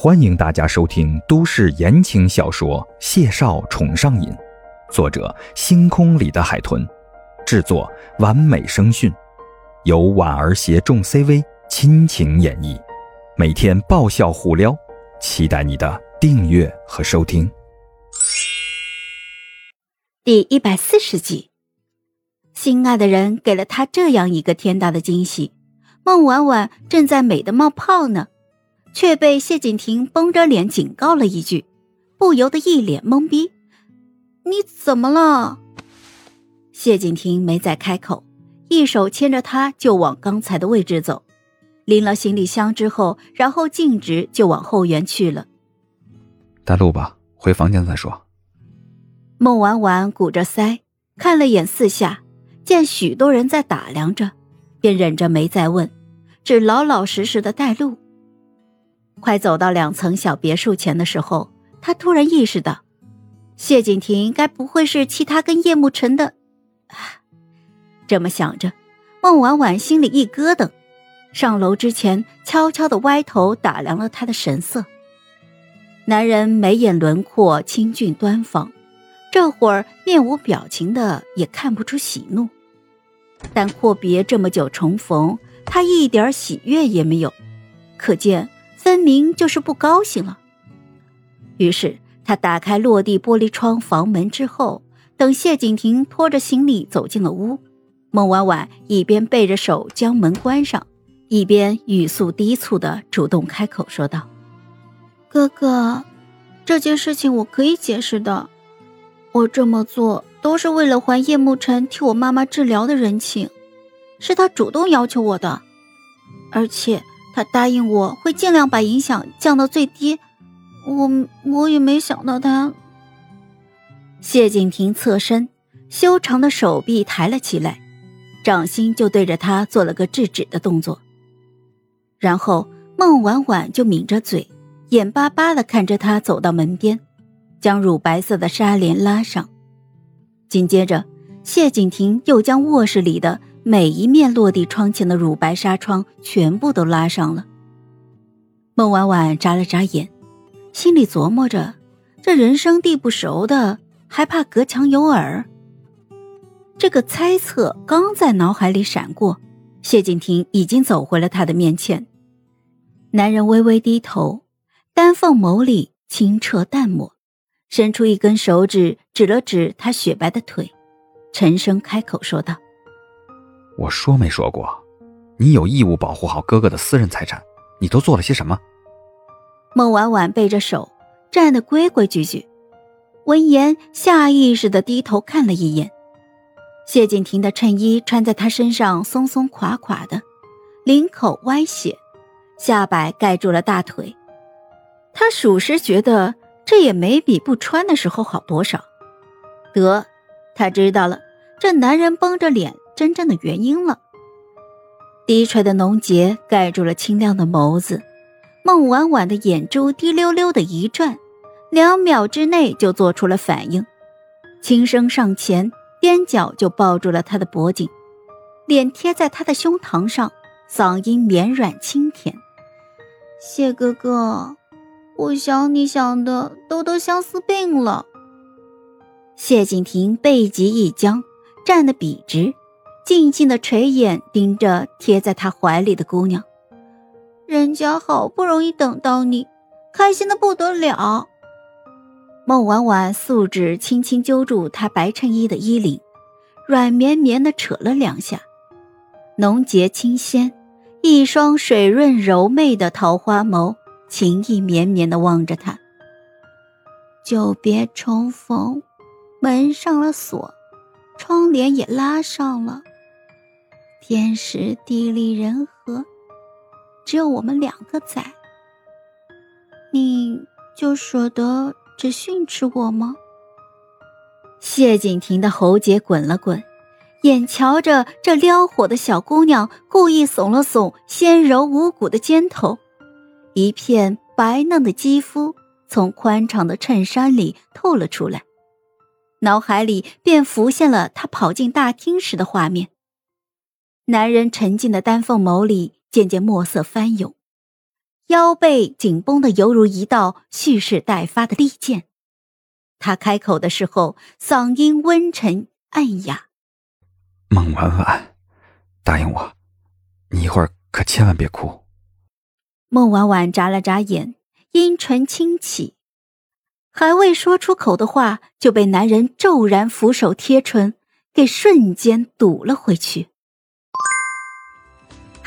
欢迎大家收听都市言情小说《谢少宠上瘾》，作者：星空里的海豚，制作：完美声讯，由婉儿携众 CV 亲情演绎，每天爆笑互撩，期待你的订阅和收听。第一百四十集，心爱的人给了他这样一个天大的惊喜，孟婉婉正在美的冒泡呢。却被谢景亭绷着脸警告了一句，不由得一脸懵逼。你怎么了？谢景亭没再开口，一手牵着他就往刚才的位置走，拎了行李箱之后，然后径直就往后园去了。带路吧，回房间再说。孟婉婉鼓着腮，看了眼四下，见许多人在打量着，便忍着没再问，只老老实实的带路。快走到两层小别墅前的时候，他突然意识到，谢景亭该不会是其他跟叶慕辰的。这么想着，孟婉婉心里一咯噔，上楼之前悄悄的歪头打量了他的神色。男人眉眼轮廓清俊端方，这会儿面无表情的，也看不出喜怒。但阔别这么久重逢，他一点喜悦也没有，可见。分明就是不高兴了。于是他打开落地玻璃窗房门之后，等谢景亭拖着行李走进了屋，孟婉婉一边背着手将门关上，一边语速低促的主动开口说道：“哥哥，这件事情我可以解释的，我这么做都是为了还叶慕辰替我妈妈治疗的人情，是他主动要求我的，而且。”他答应我会尽量把影响降到最低，我我也没想到他。谢景亭侧身，修长的手臂抬了起来，掌心就对着他做了个制止的动作。然后孟婉婉就抿着嘴，眼巴巴的看着他走到门边，将乳白色的纱帘拉上。紧接着，谢景亭又将卧室里的。每一面落地窗前的乳白纱窗全部都拉上了。孟婉婉眨了眨眼，心里琢磨着：这人生地不熟的，还怕隔墙有耳？这个猜测刚在脑海里闪过，谢景亭已经走回了他的面前。男人微微低头，丹凤眸里清澈淡漠，伸出一根手指指了指他雪白的腿，沉声开口说道。我说没说过，你有义务保护好哥哥的私人财产，你都做了些什么？孟婉婉背着手站得规规矩矩，闻言下意识的低头看了一眼，谢景亭的衬衣穿在他身上松松垮垮的，领口歪斜，下摆盖住了大腿，他属实觉得这也没比不穿的时候好多少。得，他知道了，这男人绷着脸。真正的原因了。低垂的浓睫盖住了清亮的眸子，孟婉婉的眼珠滴溜溜的一转，两秒之内就做出了反应，轻声上前，踮脚就抱住了他的脖颈，脸贴在他的胸膛上，嗓音绵软清甜：“谢哥哥，我想你想的都都相思病了。”谢景亭背脊一僵，站得笔直。静静的垂眼盯着贴在他怀里的姑娘，人家好不容易等到你，开心的不得了。孟婉婉素指轻轻揪住他白衬衣的衣领，软绵绵的扯了两下，浓洁清鲜，一双水润柔媚的桃花眸，情意绵绵的望着他。久别重逢，门上了锁，窗帘也拉上了。天时地利人和，只有我们两个在，你就舍得只训斥我吗？谢景亭的喉结滚了滚，眼瞧着这撩火的小姑娘故意耸了耸纤柔无骨的肩头，一片白嫩的肌肤从宽敞的衬衫里透了出来，脑海里便浮现了他跑进大厅时的画面。男人沉静的丹凤眸里渐渐墨色翻涌，腰背紧绷的犹如一道蓄势待发的利剑。他开口的时候，嗓音温沉暗哑：“孟婉婉，答应我，你一会儿可千万别哭。”孟婉婉眨了眨眼，阴唇轻启，还未说出口的话，就被男人骤然俯首贴唇，给瞬间堵了回去。